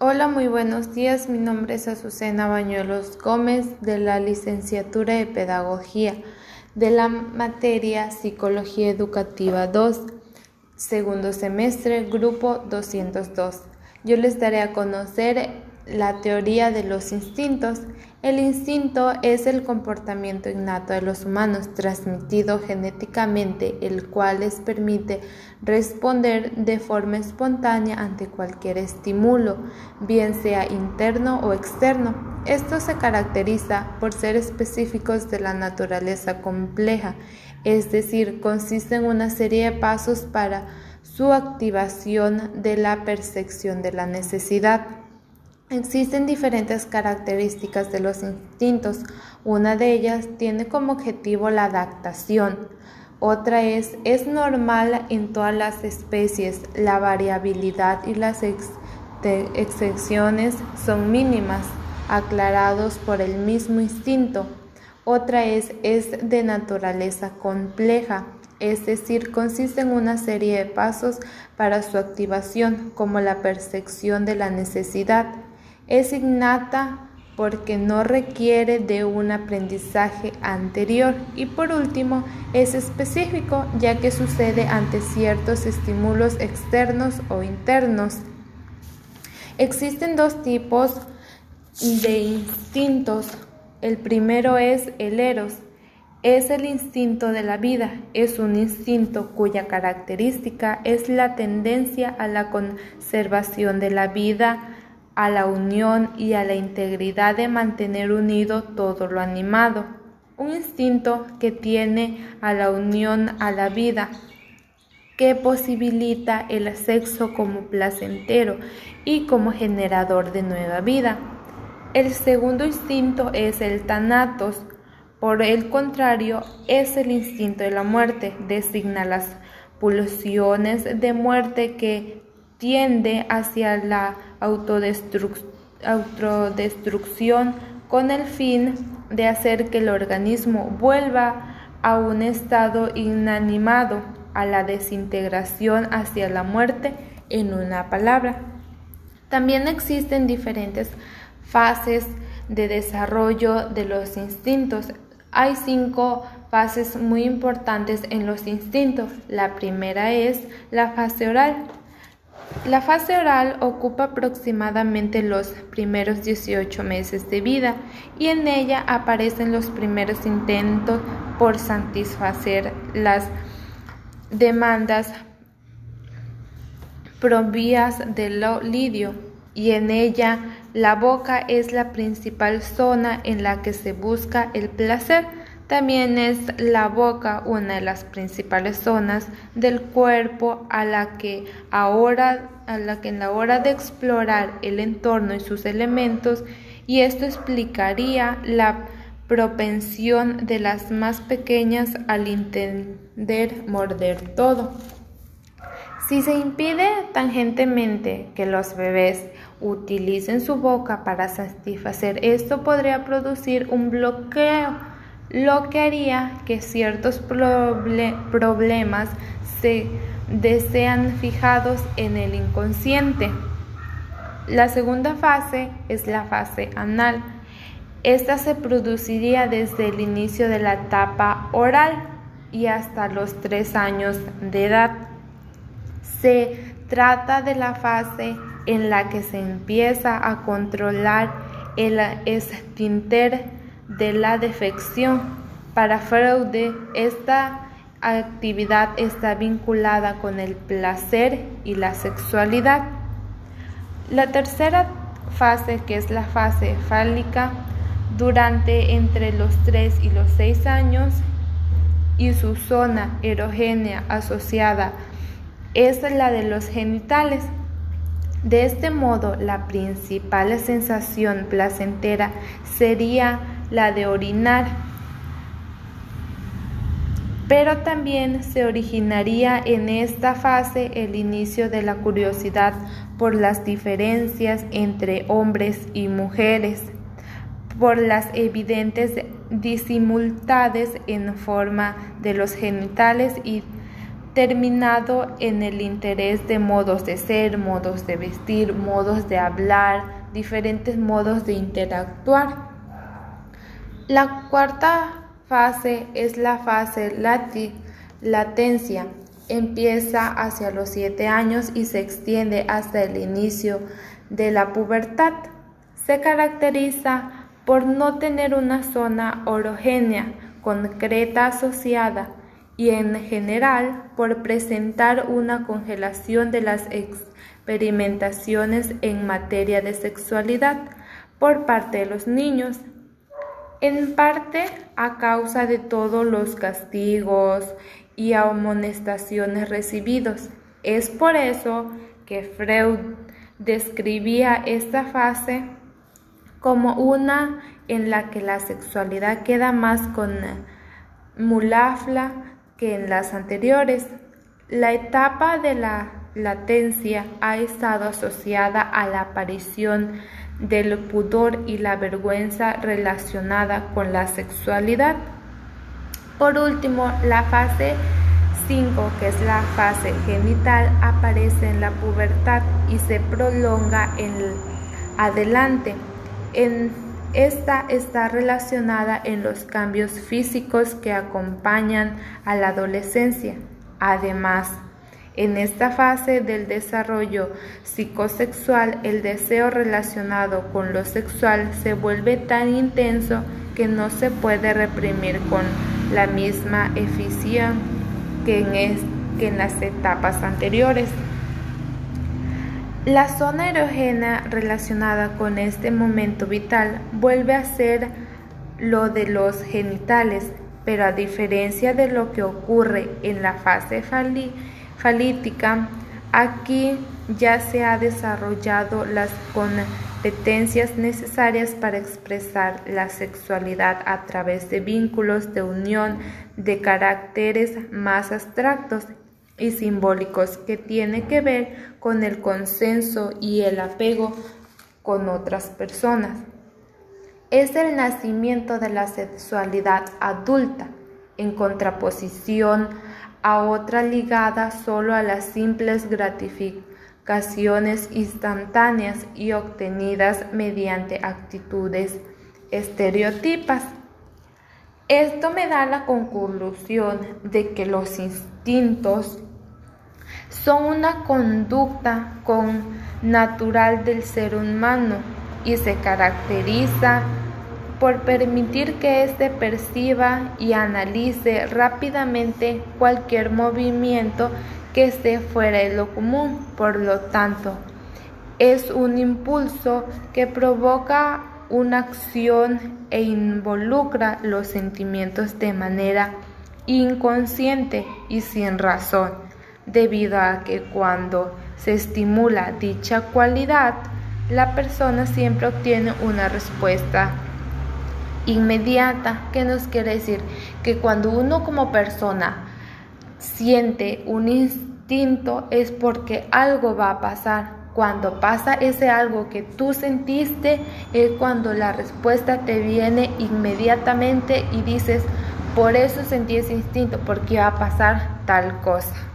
Hola, muy buenos días. Mi nombre es Azucena Bañuelos Gómez de la licenciatura de Pedagogía de la materia Psicología Educativa 2, segundo semestre, grupo 202. Yo les daré a conocer la teoría de los instintos. El instinto es el comportamiento innato de los humanos transmitido genéticamente, el cual les permite responder de forma espontánea ante cualquier estímulo, bien sea interno o externo. Esto se caracteriza por ser específicos de la naturaleza compleja, es decir, consiste en una serie de pasos para su activación de la percepción de la necesidad. Existen diferentes características de los instintos. Una de ellas tiene como objetivo la adaptación. Otra es, es normal en todas las especies. La variabilidad y las excepciones son mínimas, aclarados por el mismo instinto. Otra es, es de naturaleza compleja, es decir, consiste en una serie de pasos para su activación, como la percepción de la necesidad es innata porque no requiere de un aprendizaje anterior y por último es específico ya que sucede ante ciertos estímulos externos o internos. Existen dos tipos de instintos. El primero es el eros. Es el instinto de la vida. Es un instinto cuya característica es la tendencia a la conservación de la vida, a la unión y a la integridad de mantener unido todo lo animado, un instinto que tiene a la unión a la vida, que posibilita el sexo como placentero y como generador de nueva vida. El segundo instinto es el tanatos, por el contrario, es el instinto de la muerte, designa las pulsiones de muerte que tiende hacia la autodestrucción con el fin de hacer que el organismo vuelva a un estado inanimado, a la desintegración hacia la muerte, en una palabra. También existen diferentes fases de desarrollo de los instintos. Hay cinco fases muy importantes en los instintos. La primera es la fase oral. La fase oral ocupa aproximadamente los primeros 18 meses de vida y en ella aparecen los primeros intentos por satisfacer las demandas provías del lidio y en ella la boca es la principal zona en la que se busca el placer también es la boca una de las principales zonas del cuerpo a la que ahora a la que en la hora de explorar el entorno y sus elementos y esto explicaría la propensión de las más pequeñas al entender morder todo. Si se impide tangentemente que los bebés utilicen su boca para satisfacer esto podría producir un bloqueo lo que haría que ciertos problemas se desean fijados en el inconsciente. La segunda fase es la fase anal. Esta se produciría desde el inicio de la etapa oral y hasta los tres años de edad. Se trata de la fase en la que se empieza a controlar el esfínter de la defección. Para Freud, esta actividad está vinculada con el placer y la sexualidad. La tercera fase, que es la fase fálica, durante entre los 3 y los 6 años y su zona erogénea asociada es la de los genitales. De este modo, la principal sensación placentera sería la de orinar, pero también se originaría en esta fase el inicio de la curiosidad por las diferencias entre hombres y mujeres, por las evidentes disimultades en forma de los genitales y terminado en el interés de modos de ser, modos de vestir, modos de hablar, diferentes modos de interactuar. La cuarta fase es la fase latencia. Empieza hacia los siete años y se extiende hasta el inicio de la pubertad. Se caracteriza por no tener una zona orogénea concreta asociada y en general por presentar una congelación de las experimentaciones en materia de sexualidad por parte de los niños, en parte a causa de todos los castigos y amonestaciones recibidos. Es por eso que Freud describía esta fase como una en la que la sexualidad queda más con mulafla que en las anteriores. La etapa de la latencia ha estado asociada a la aparición del pudor y la vergüenza relacionada con la sexualidad. Por último, la fase 5, que es la fase genital, aparece en la pubertad y se prolonga en adelante. En esta está relacionada en los cambios físicos que acompañan a la adolescencia. Además, en esta fase del desarrollo psicosexual, el deseo relacionado con lo sexual se vuelve tan intenso que no se puede reprimir con la misma eficiencia que en, las etapas anteriores. La zona erógena relacionada con este momento vital vuelve a ser lo de los genitales, pero a diferencia de lo que ocurre en la fase falítica, aquí ya se ha desarrollado las competencias necesarias para expresar la sexualidad a través de vínculos de unión de caracteres más abstractos y simbólicos que tiene que ver con el consenso y el apego con otras personas. Es el nacimiento de la sexualidad adulta, en contraposición a otra ligada solo a las simples gratificaciones instantáneas y obtenidas mediante actitudes estereotipas. Esto me da la conclusión de que los instintos son una conducta con natural del ser humano y se caracteriza por permitir que éste perciba y analice rápidamente cualquier movimiento que esté fuera de lo común. Por lo tanto, es un impulso que provoca una acción e involucra los sentimientos de manera inconsciente y sin razón debido a que cuando se estimula dicha cualidad, la persona siempre obtiene una respuesta inmediata, que nos quiere decir que cuando uno como persona siente un instinto es porque algo va a pasar. Cuando pasa ese algo que tú sentiste es cuando la respuesta te viene inmediatamente y dices, por eso sentí ese instinto, porque va a pasar tal cosa.